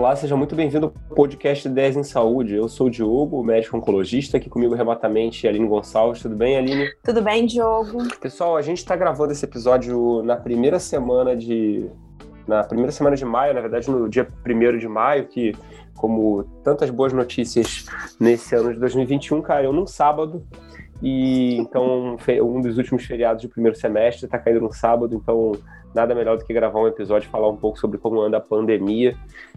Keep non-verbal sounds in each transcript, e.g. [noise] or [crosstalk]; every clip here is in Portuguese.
Olá, seja muito bem-vindo ao podcast 10 em Saúde. Eu sou o Diogo, médico oncologista, aqui comigo remotamente Aline Gonçalves. Tudo bem, Aline? Tudo bem, Diogo. Pessoal, a gente está gravando esse episódio na primeira semana de. Na primeira semana de maio, na verdade, no dia 1 de maio, que, como tantas boas notícias nesse ano de 2021, caiu num sábado. E então, um dos últimos feriados do primeiro semestre está caindo no sábado, então nada melhor do que gravar um episódio e falar um pouco sobre como anda a pandemia.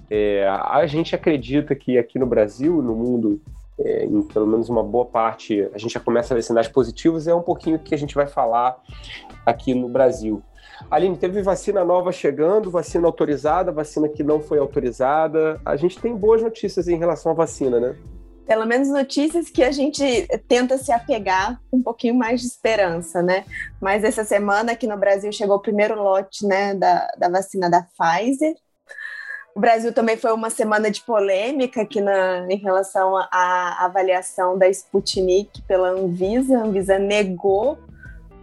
É, a gente acredita que aqui no Brasil, no mundo, é, em pelo menos uma boa parte, a gente já começa a ver sinais positivos, é um pouquinho que a gente vai falar aqui no Brasil. Aline, teve vacina nova chegando, vacina autorizada, vacina que não foi autorizada. A gente tem boas notícias em relação à vacina, né? Pelo menos notícias que a gente tenta se apegar com um pouquinho mais de esperança, né? Mas essa semana aqui no Brasil chegou o primeiro lote, né, da, da vacina da Pfizer. O Brasil também foi uma semana de polêmica aqui na, em relação à avaliação da Sputnik pela Anvisa. A Anvisa negou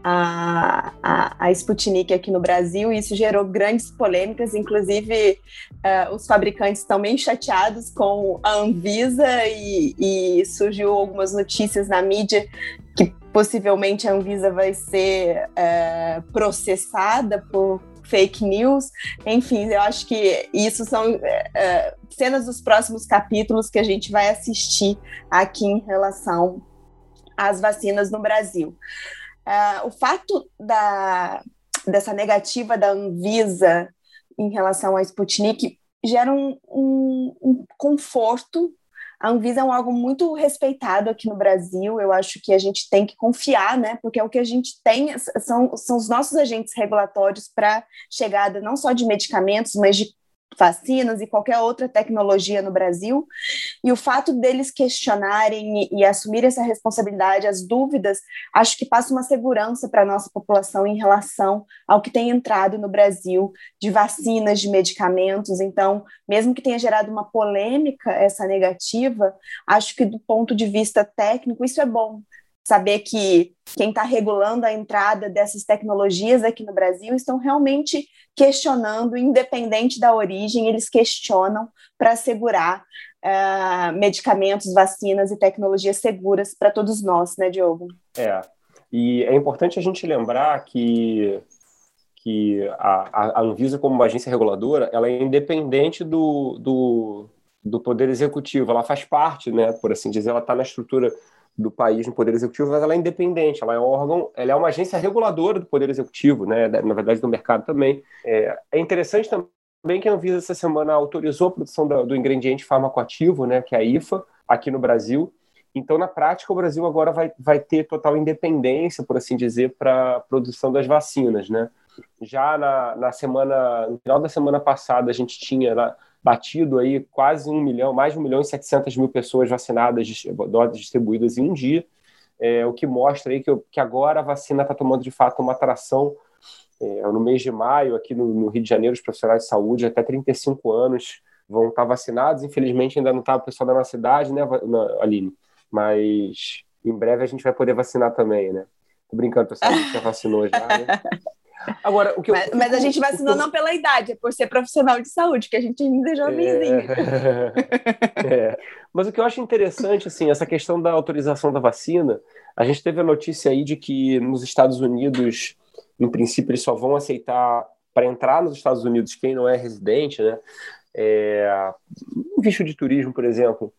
a, a, a Sputnik aqui no Brasil, e isso gerou grandes polêmicas, inclusive uh, os fabricantes estão bem chateados com a Anvisa e, e surgiu algumas notícias na mídia que possivelmente a Anvisa vai ser uh, processada por fake news. Enfim, eu acho que isso são uh, cenas dos próximos capítulos que a gente vai assistir aqui em relação às vacinas no Brasil. Uh, o fato da, dessa negativa da Anvisa em relação à Sputnik gera um, um, um conforto. A Anvisa é um algo muito respeitado aqui no Brasil. Eu acho que a gente tem que confiar, né? Porque é o que a gente tem são, são os nossos agentes regulatórios para chegada não só de medicamentos, mas de vacinas e qualquer outra tecnologia no Brasil, e o fato deles questionarem e, e assumirem essa responsabilidade, as dúvidas, acho que passa uma segurança para a nossa população em relação ao que tem entrado no Brasil de vacinas, de medicamentos. Então, mesmo que tenha gerado uma polêmica essa negativa, acho que do ponto de vista técnico isso é bom, saber que quem está regulando a entrada dessas tecnologias aqui no Brasil estão realmente questionando, independente da origem, eles questionam para assegurar uh, medicamentos, vacinas e tecnologias seguras para todos nós, né, Diogo? É, e é importante a gente lembrar que que a, a Anvisa, como uma agência reguladora, ela é independente do, do, do Poder Executivo, ela faz parte, né, por assim dizer, ela está na estrutura do país no Poder Executivo, mas ela é independente, ela é um órgão, ela é uma agência reguladora do Poder Executivo, né, na verdade do mercado também. É, é interessante também que a Anvisa essa semana autorizou a produção do, do ingrediente farmacoativo, né, que é a IFA, aqui no Brasil. Então, na prática, o Brasil agora vai, vai ter total independência, por assim dizer, para a produção das vacinas, né? Já na, na semana, no final da semana passada, a gente tinha lá, batido aí quase um milhão, mais de um milhão e setecentas mil pessoas vacinadas, doses distribuídas em um dia, é, o que mostra aí que, que agora a vacina está tomando de fato uma atração. É, no mês de maio, aqui no, no, Rio de Janeiro, os profissionais de saúde até 35 anos vão estar vacinados. Infelizmente, ainda não está o pessoal da nossa cidade, né, Aline? Mas em breve a gente vai poder vacinar também, né? Tô brincando, pessoal, a gente já vacinou já, né? [laughs] Agora, o que eu, mas, mas, a gente vacinou não pela idade, é por ser profissional de saúde, que a gente ainda é jovenzinho. É... é. [laughs] Mas o que eu acho interessante, assim, essa questão da autorização da vacina, a gente teve a notícia aí de que nos Estados Unidos, no princípio, eles só vão aceitar para entrar nos Estados Unidos quem não é residente, né? É, um visto de turismo, por exemplo,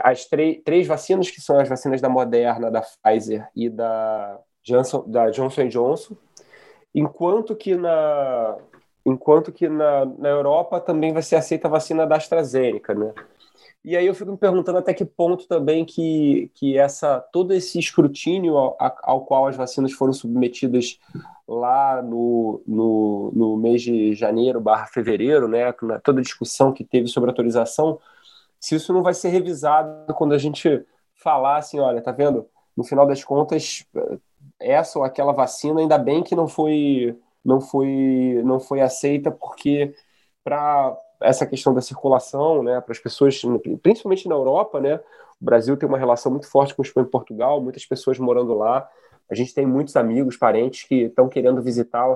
as três vacinas que são as vacinas da Moderna, da Pfizer e da Johnson, da Johnson Johnson, enquanto que na enquanto que na, na Europa também vai ser aceita a vacina da AstraZeneca, né? E aí eu fico me perguntando até que ponto também que, que essa todo esse escrutínio ao, ao qual as vacinas foram submetidas lá no, no, no mês de janeiro barra fevereiro, né, toda a discussão que teve sobre autorização, se isso não vai ser revisado quando a gente falar assim, olha, tá vendo? No final das contas, essa ou aquela vacina, ainda bem que não foi não foi não foi aceita porque para essa questão da circulação, né, para as pessoas, principalmente na Europa, né, o Brasil tem uma relação muito forte com Espanha e Portugal, muitas pessoas morando lá. A gente tem muitos amigos, parentes que estão querendo visitar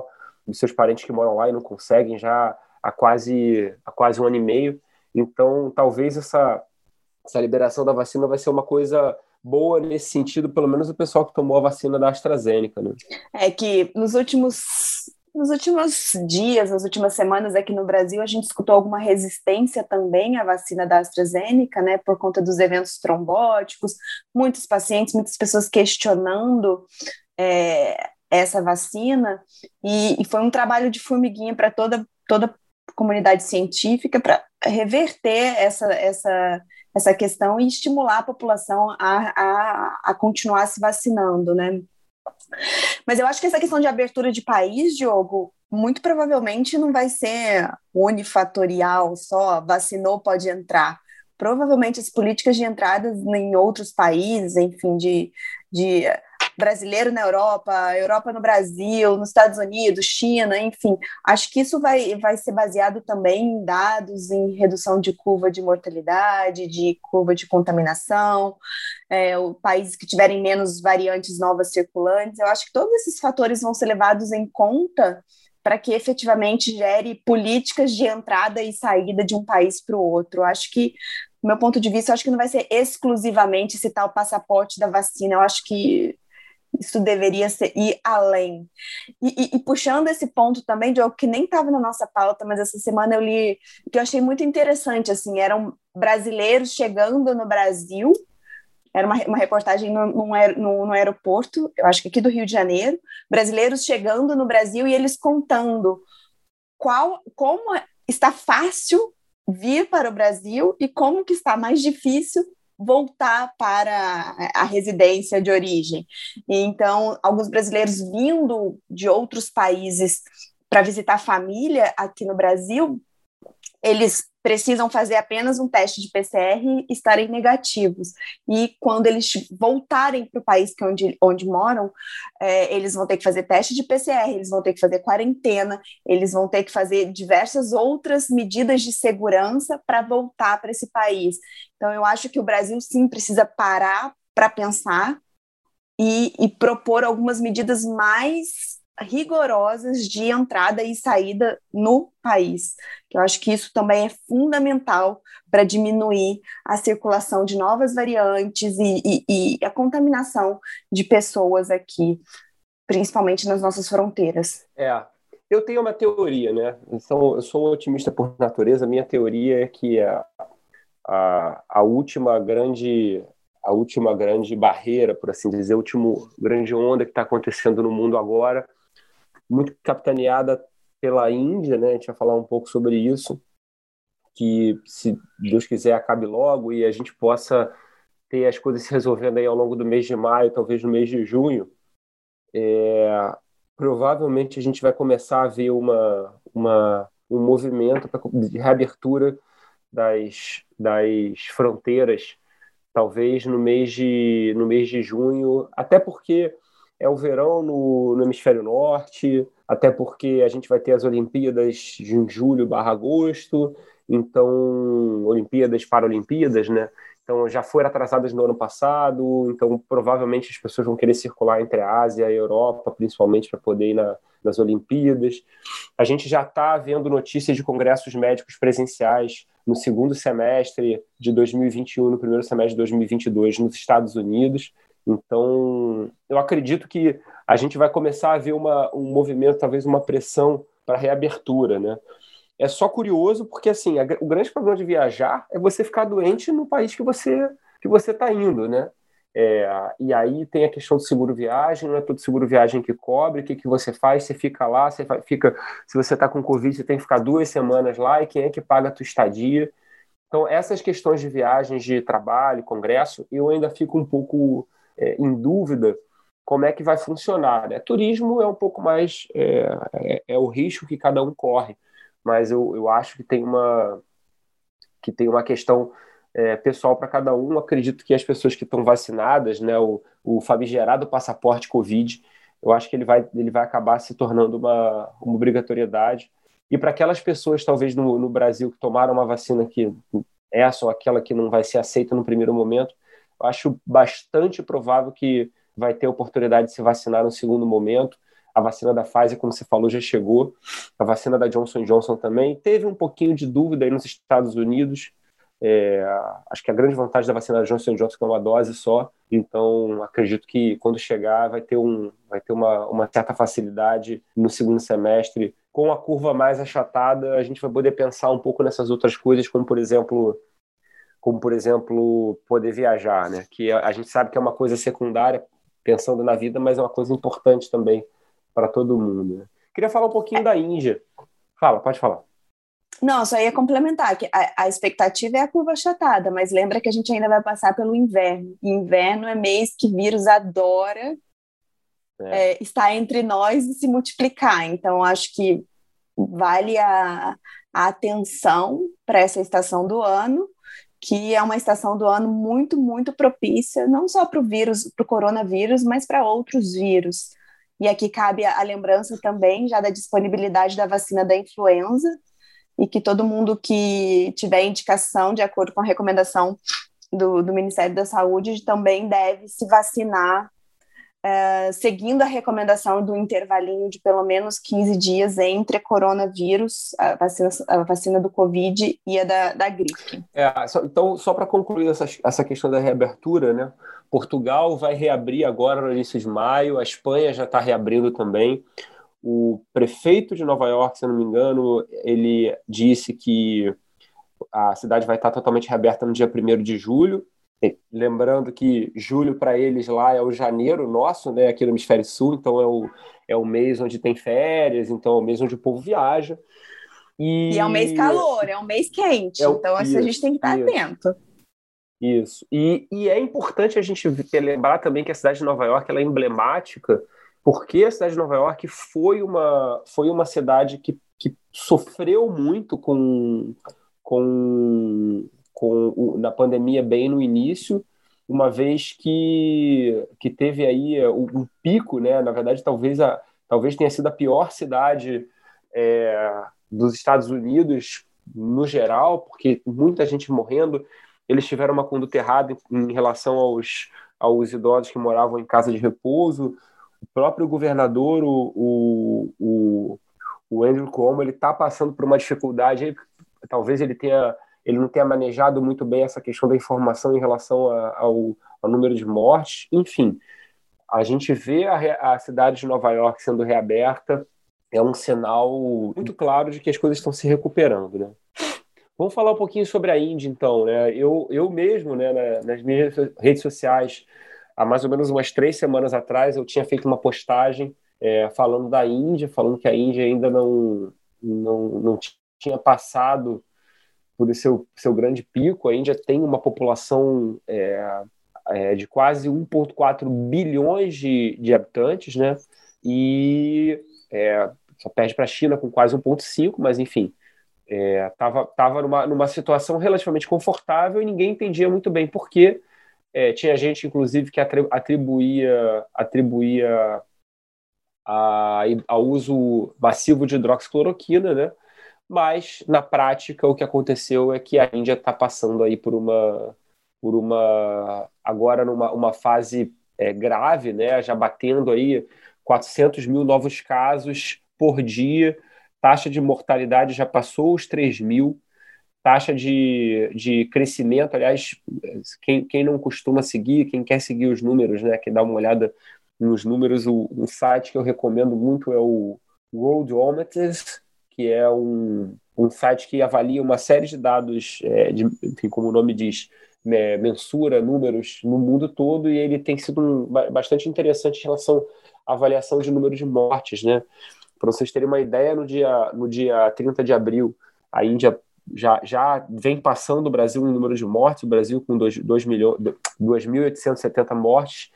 os seus parentes que moram lá e não conseguem já há quase há quase um ano e meio. Então, talvez essa, essa liberação da vacina vai ser uma coisa boa nesse sentido, pelo menos o pessoal que tomou a vacina da AstraZeneca. Né? É que nos últimos nos últimos dias, nas últimas semanas aqui no Brasil, a gente escutou alguma resistência também à vacina da AstraZeneca, né, por conta dos eventos trombóticos, muitos pacientes, muitas pessoas questionando é, essa vacina, e, e, foi um trabalho de formiguinha para toda, toda a comunidade científica para reverter essa, essa, essa questão e estimular a população a, a, a continuar se vacinando, né? Mas eu acho que essa questão de abertura de país, Diogo, muito provavelmente não vai ser unifatorial, só vacinou, pode entrar. Provavelmente as políticas de entradas em outros países, enfim, de, de brasileiro na Europa, Europa no Brasil, nos Estados Unidos, China, enfim. Acho que isso vai, vai ser baseado também em dados, em redução de curva de mortalidade, de curva de contaminação, é, países que tiverem menos variantes novas circulantes. Eu acho que todos esses fatores vão ser levados em conta para que efetivamente gere políticas de entrada e saída de um país para o outro. Acho que do meu ponto de vista, acho que não vai ser exclusivamente esse tal passaporte da vacina. Eu acho que isso deveria ser ir além. E, e, e puxando esse ponto também de algo que nem estava na nossa pauta, mas essa semana eu li que eu achei muito interessante. Assim, eram brasileiros chegando no Brasil. Era uma, uma reportagem no, no, no, aeroporto, eu acho que aqui do Rio de Janeiro, brasileiros chegando no Brasil e eles contando qual, como está fácil vir para o Brasil e como que está mais difícil voltar para a residência de origem. Então, alguns brasileiros vindo de outros países para visitar a família aqui no Brasil, eles precisam fazer apenas um teste de PCR e estarem negativos. E quando eles voltarem para o país que onde, onde moram, é, eles vão ter que fazer teste de PCR, eles vão ter que fazer quarentena, eles vão ter que fazer diversas outras medidas de segurança para voltar para esse país. Então, eu acho que o Brasil sim precisa parar para pensar e, e propor algumas medidas mais rigorosas de entrada e saída no país. Eu acho que isso também é fundamental para diminuir a circulação de novas variantes e, e, e, a contaminação de pessoas aqui, principalmente nas nossas fronteiras. É, eu tenho uma teoria, né? Então, eu sou um otimista por natureza. Minha teoria é que a, a, a última grande a última grande barreira, por assim dizer, a última grande onda que está acontecendo no mundo agora muito capitaneada pela Índia, né? A gente vai falar um pouco sobre isso, que se Deus quiser acabe logo e a gente possa ter as coisas se resolvendo aí ao longo do mês de maio, talvez no mês de junho. É, provavelmente a gente vai começar a ver uma, uma um movimento de reabertura das, das fronteiras, talvez no mês de no mês de junho, até porque é o verão no, no hemisfério norte, até porque a gente vai ter as Olimpíadas em julho barra agosto, então Olimpíadas, Paralimpíadas, né? Então já foram atrasadas no ano passado, então provavelmente as pessoas vão querer circular entre a Ásia e a Europa, principalmente para poder ir na, nas Olimpíadas. A gente já está vendo notícias de congressos médicos presenciais no segundo semestre de 2021, no primeiro semestre de 2022 nos Estados Unidos. Então, eu acredito que a gente vai começar a ver uma, um movimento, talvez uma pressão para reabertura, né? É só curioso porque assim, a, o grande problema de viajar é você ficar doente no país que você que você está indo, né? É, e aí tem a questão do seguro viagem, não é todo seguro viagem que cobre, o que, que você faz? Você fica lá, você fica, se você está com Covid, você tem que ficar duas semanas lá, e quem é que paga a tua estadia? Então, essas questões de viagens, de trabalho, congresso, eu ainda fico um pouco é, em dúvida como é que vai funcionar. Né? Turismo é um pouco mais é, é, é, o risco que cada um corre, mas eu, eu acho que tem uma que tem uma questão é, pessoal para cada um. Acredito que as pessoas que estão vacinadas, né, o, o famigerado passaporte Covid, eu acho que ele vai, ele vai acabar se tornando uma, uma obrigatoriedade. E para aquelas pessoas, talvez no, no Brasil, que tomaram uma vacina que essa ou aquela que não vai ser aceita no primeiro momento, acho bastante provável que vai ter oportunidade de se vacinar no segundo momento. A vacina da Pfizer, como você falou, já chegou. A vacina da Johnson Johnson também. Teve um pouquinho de dúvida aí nos Estados Unidos. É, acho que a grande vantagem da vacina da Johnson Johnson é uma dose só. Então, acredito que quando chegar vai ter, um, vai ter uma, uma certa facilidade no segundo semestre. Com a curva mais achatada, a gente vai poder pensar um pouco nessas outras coisas, como por exemplo como por exemplo poder viajar, né? Que a gente sabe que é uma coisa secundária pensando na vida, mas é uma coisa importante também para todo mundo. Né? Queria falar um pouquinho da Índia. Fala, pode falar. Não, só ia complementar que a, a, expectativa é a curva achatada, mas lembra que a gente ainda vai passar pelo inverno. Inverno é mês que vírus adora é. É, estar entre nós e se multiplicar. Então, acho que vale a, a atenção para essa estação do ano, que é uma estação do ano muito, muito propícia, não só para o vírus, para o coronavírus, mas para outros vírus. E aqui cabe a, lembrança também já da disponibilidade da vacina da influenza, e que todo mundo que tiver indicação, de acordo com a recomendação do, do Ministério da Saúde, também deve se vacinar, uh, seguindo a recomendação do intervalinho de pelo menos 15 dias entre coronavírus, a vacina, a vacina do Covid e a da, da gripe. É, então, só para concluir essa, essa questão da reabertura, né? Portugal vai reabrir agora no início de maio, a Espanha já está reabrindo também. O prefeito de Nova York, se não me engano, ele disse que a cidade vai estar totalmente reaberta no dia 1 de julho. Lembrando que julho para eles lá é o janeiro nosso, né, aqui no Hemisfério Sul, então é o, é o mês onde tem férias, então é o mês ons o povo viaja. E, e é um mês calor, é um mês quente, é o... então isso, a gente tem que estar isso. atento. Isso. E, e é importante a gente lembrar também que a cidade de Nova York ela é emblemática porque a cidade de Nova York foi uma, foi uma cidade que, que sofreu muito com, com, com o, na pandemia bem no início, uma vez que, que teve aí um, um pico, né? Na verdade, talvez, a, talvez tenha sido a pior cidade é, dos Estados Unidos no geral, porque muita gente morrendo. Eles tiveram uma conduta errada em, em relação aos, aos idosos que moravam em casa de repouso o próprio governador, o, o, o, o Andrew Cuomo, ele está passando por uma dificuldade, talvez ele tenha ele não tenha manejado muito bem essa questão da informação em relação a, ao, ao, número de mortes. Enfim, a gente vê a, a, cidade de Nova York sendo reaberta, é um sinal muito claro de que as coisas estão se recuperando, né? Vamos falar um pouquinho sobre a Índia, então, né? Eu, eu mesmo, né, nas minhas redes sociais, há mais ou menos umas três semanas atrás, eu tinha feito uma postagem é, falando da Índia, falando que a Índia ainda não, não, não tinha passado por seu, seu grande pico. A Índia tem uma população é, é, de quase 1,4 bilhões de, de habitantes, né? E é, só perde para a China com quase 1,5, mas enfim, estava é, tava numa, numa situação relativamente confortável e ninguém entendia muito bem por quê é, tinha gente, inclusive, que atribuía, atribuía a, ao uso massivo de hidroxicloroquina, né? Mas, na prática, o que aconteceu é que a Índia está passando aí por uma, por uma agora numa uma fase é, grave, né? Já batendo aí 400 mil novos casos por dia, taxa de mortalidade já passou os 3 mil, taxa de, de crescimento, aliás, quem, quem não costuma seguir, quem quer seguir os números, né, que dá uma olhada nos números, o, um site que eu recomendo muito é o Worldometers, que é um, um site que avalia uma série de dados, é, de, enfim, como o nome diz, né, mensura números no mundo todo, e ele tem sido um, bastante interessante em relação à avaliação de números de mortes, né? Para vocês terem uma ideia, no dia, no dia 30 de abril, a Índia já, já vem passando o Brasil em número de mortes, o Brasil com 2.870 mortes,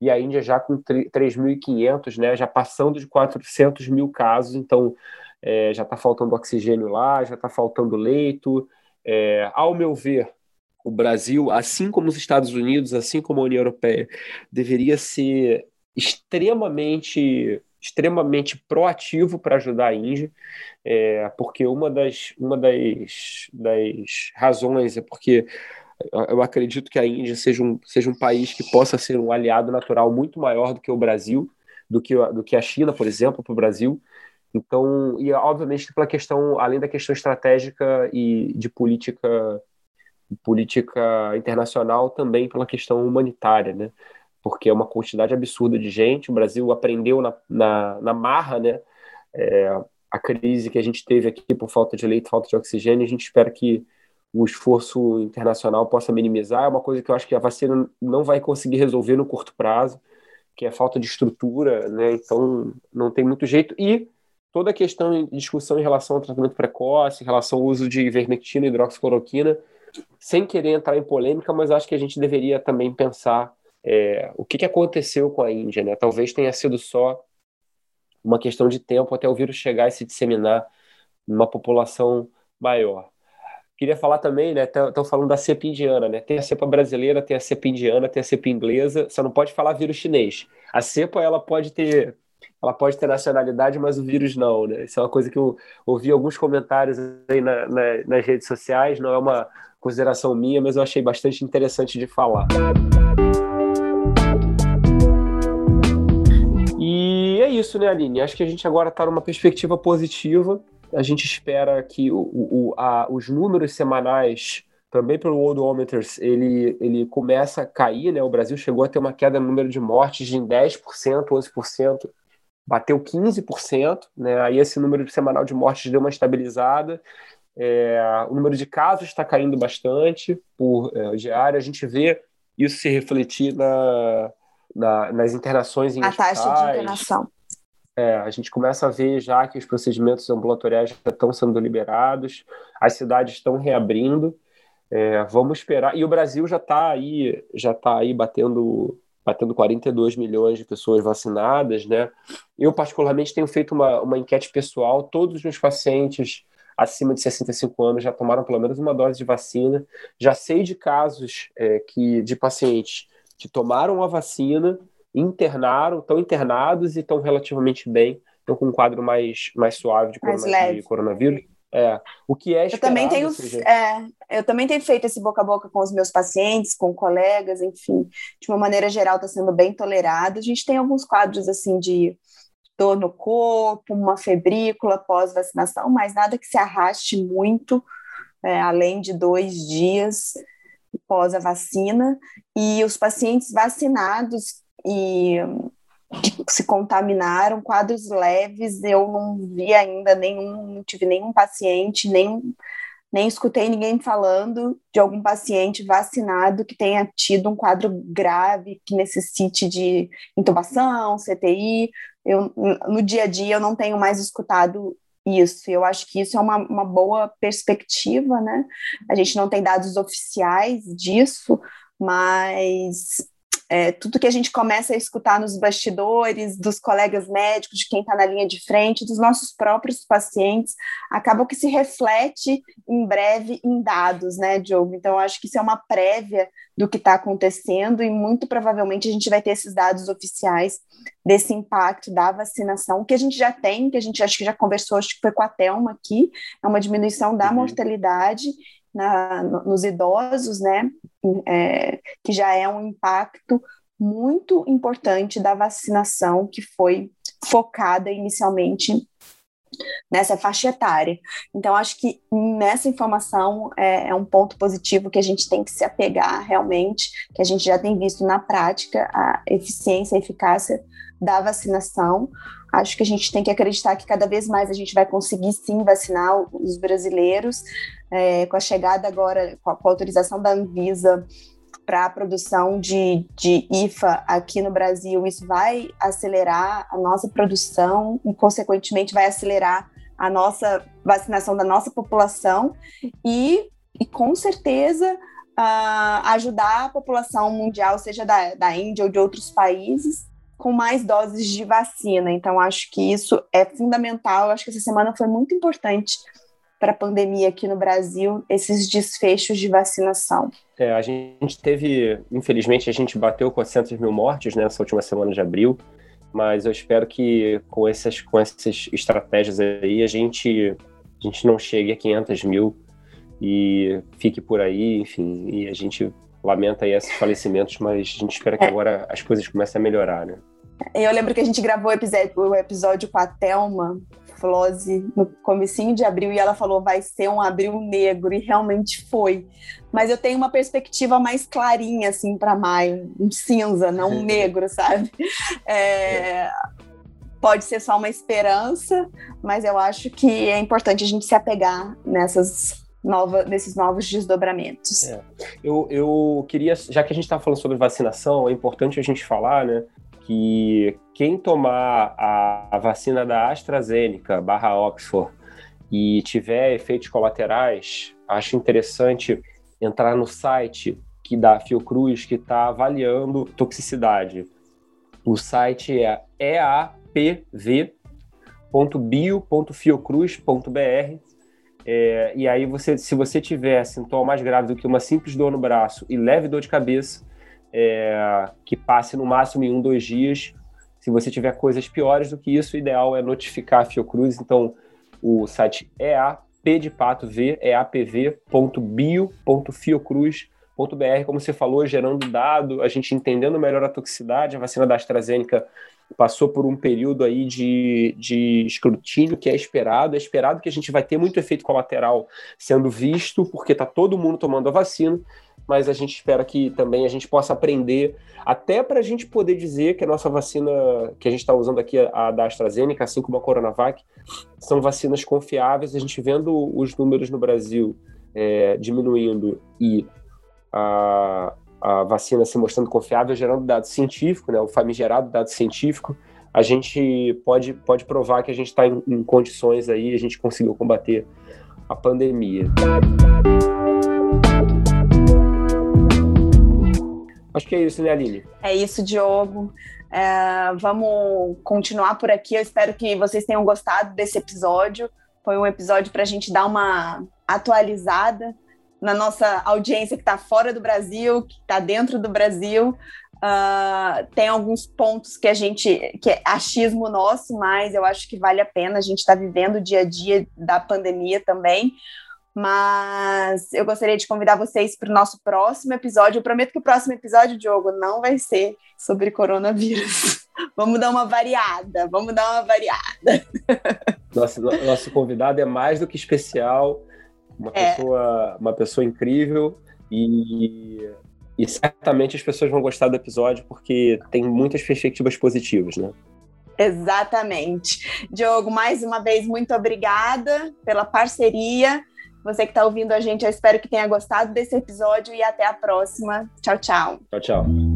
e a Índia já com 3.500, né, já passando de 400 mil casos, então é, já está faltando oxigênio lá, já está faltando leito. É, ao meu ver, o Brasil, assim como os Estados Unidos, assim como a União Europeia, deveria ser extremamente extremamente proativo para ajudar a Índia, é, porque uma das, uma das, das razões é porque eu acredito que a Índia seja um, seja um país que possa ser um aliado natural muito maior do que o Brasil, do que, do que a China, por exemplo, para o Brasil. Então, e obviamente pela questão, além da questão estratégica e de política política internacional, também pela questão humanitária, né? Porque é uma quantidade absurda de gente. O Brasil aprendeu na, na, na marra, né? É, a crise que a gente teve aqui por falta de leite, falta de oxigênio. A gente espera que o esforço internacional possa minimizar. É uma coisa que eu acho que a vacina não vai conseguir resolver no curto prazo, que é a falta de estrutura, né? Então não tem muito jeito. E toda a questão de discussão em relação ao tratamento precoce, em relação ao uso de ivermectina e hidroxicloroquina, sem querer entrar em polêmica, mas acho que a gente deveria também pensar é, o que, que aconteceu com a Índia, né? Talvez tenha sido só uma questão de tempo até o vírus chegar e se disseminar numa população maior. Queria falar também, né? Estão falando da cepa indiana, né? Tem a cepa brasileira, tem a cepa indiana, tem a cepa inglesa. Você não pode falar vírus chinês. A cepa ela pode ter, ela pode ter nacionalidade, mas o vírus não, né? Isso é uma coisa que eu ouvi alguns comentários aí na, na, nas redes sociais. Não é uma consideração minha, mas eu achei bastante interessante de falar. E é isso, né, Aline? Acho que a gente agora está numa perspectiva positiva a gente espera que o, o, a, os números semanais, também pelo Worldometers, ele, ele começa a cair, né? O Brasil chegou a ter uma queda no número de mortes de 10%, 11%, bateu 15%, né? Aí esse número semanal de mortes deu uma estabilizada. É, o número de casos está caindo bastante por é, diário. A gente vê isso se refletir na, na, nas internações em A hospitais. taxa de internação. É, a gente começa a ver já que os procedimentos ambulatoriais já estão sendo liberados, as cidades estão reabrindo. É, vamos esperar. E o Brasil já está aí, já está aí batendo, batendo 42 milhões de pessoas vacinadas, né? Eu particularmente tenho feito uma, uma enquete pessoal. Todos os meus pacientes acima de 65 anos já tomaram pelo menos uma dose de vacina. Já sei de casos é, que de pacientes que tomaram a vacina internaram, estão internados e estão relativamente bem, estão com um quadro mais, mais suave de, mais corona, de coronavírus. É, o que é eu também tenho é, eu também tenho feito esse boca a boca com os meus pacientes, com colegas, enfim, de uma maneira geral está sendo bem tolerado. A gente tem alguns quadros assim de dor no corpo, uma febrícula pós vacinação, mas nada que se arraste muito, é, além de dois dias pós a vacina. E os pacientes vacinados e se contaminaram, quadros leves, eu não vi ainda nenhum, não tive nenhum paciente, nem, nem escutei ninguém falando de algum paciente vacinado que tenha tido um quadro grave, que necessite de intubação, CTI. Eu, no dia a dia eu não tenho mais escutado isso. Eu acho que isso é uma, uma boa perspectiva, né? A gente não tem dados oficiais disso, mas é, tudo que a gente começa a escutar nos bastidores, dos colegas médicos, de quem está na linha de frente, dos nossos próprios pacientes, acaba que se reflete em breve em dados, né, Diogo? Então, acho que isso é uma prévia do que está acontecendo e muito provavelmente a gente vai ter esses dados oficiais desse impacto da vacinação, que a gente já tem, que a gente acho que já conversou, acho que foi com a Thelma aqui, é uma diminuição da uhum. mortalidade na, nos idosos, né, é, que já é um impacto muito importante da vacinação que foi focada inicialmente nessa faixa etária. Então, acho que nessa informação é, é, um ponto positivo que a gente tem que se apegar realmente, que a gente já tem visto na prática a eficiência e eficácia da vacinação. Acho que a gente tem que acreditar que cada vez mais a gente vai conseguir sim vacinar os brasileiros, é, com a chegada agora, com a, com a autorização da Anvisa para a produção de, de IFA aqui no Brasil, isso vai acelerar a nossa produção e, consequentemente, vai acelerar a nossa vacinação da nossa população e, e com certeza, uh, ajudar a população mundial, seja da, da Índia ou de outros países, com mais doses de vacina. Então, acho que isso é fundamental. acho que essa semana foi muito importante para a pandemia aqui no Brasil, esses desfechos de vacinação. É, a gente teve, infelizmente, a gente bateu 400 mil mortes né, nessa última semana de abril, mas eu espero que com essas, com essas estratégias aí a gente, a gente não chegue a 500 mil e fique por aí, enfim, e a gente lamenta aí esses falecimentos, mas a gente espera que é. agora as coisas comecem a melhorar, né? Eu lembro que a gente gravou o episódio, o episódio com a Thelma Flose no comecinho de abril e ela falou vai ser um abril negro e realmente foi. Mas eu tenho uma perspectiva mais clarinha assim para maio, um cinza, não um [laughs] negro, sabe? É, pode ser só uma esperança, mas eu acho que é importante a gente se apegar nessas nova, nesses novos desdobramentos. É. Eu, eu queria, já que a gente está falando sobre vacinação, é importante a gente falar, né, que quem tomar a, a vacina da AstraZeneca barra Oxford e tiver efeitos colaterais, acho interessante entrar no site que da Fiocruz que está avaliando toxicidade. O site é eapv.bio.fiocruz.br é, e aí você, se você tiver sintoma mais grave do que uma simples dor no braço e leve dor de cabeça, é, que passe no máximo em um, dois dias. Se você tiver coisas piores do que isso, o ideal é notificar a Fiocruz. Então, o site é a P de pato V, é apv.bio.fiocruz.br, como você falou, gerando dado, a gente entendendo melhor a toxicidade, a vacina da AstraZeneca passou por um período aí de, de escrutínio que é esperado, é esperado que a gente vai ter muito efeito colateral sendo visto, porque está todo mundo tomando a vacina, mas a gente espera que também a gente possa aprender, até para a gente poder dizer que a nossa vacina que a gente está usando aqui, a da AstraZeneca, assim como a Coronavac, são vacinas confiáveis. A gente vendo os números no Brasil é, diminuindo e a, a vacina se mostrando confiável, gerando dado científico, né, o famigerado dado científico, a gente pode, pode provar que a gente está em, em condições aí, a gente conseguiu combater a pandemia. Acho que é isso, né, Aline? É isso, Diogo. É, vamos continuar por aqui. Eu espero que vocês tenham gostado desse episódio. Foi um episódio para a gente dar uma atualizada na nossa audiência que está fora do Brasil, que está dentro do Brasil. Uh, tem alguns pontos que a gente, que é achismo nosso, mas eu acho que vale a pena. A gente está vivendo o dia a dia da pandemia também. Mas eu gostaria de convidar vocês para o nosso próximo episódio. Eu prometo que o próximo episódio, Diogo, não vai ser sobre coronavírus. [laughs] Vamos dar uma variada, vamos dar uma variada. [laughs] Nosso, nosso convidado é mais do que especial, uma, é. pessoa, uma pessoa incrível e, e certamente as pessoas vão gostar do episódio porque tem muitas perspectivas positivas, né? Exatamente. Diogo, mais uma vez, muito obrigada pela parceria. Você que está ouvindo a gente, eu espero que tenha gostado desse episódio e até a próxima. Tchau, tchau. Tchau, tchau.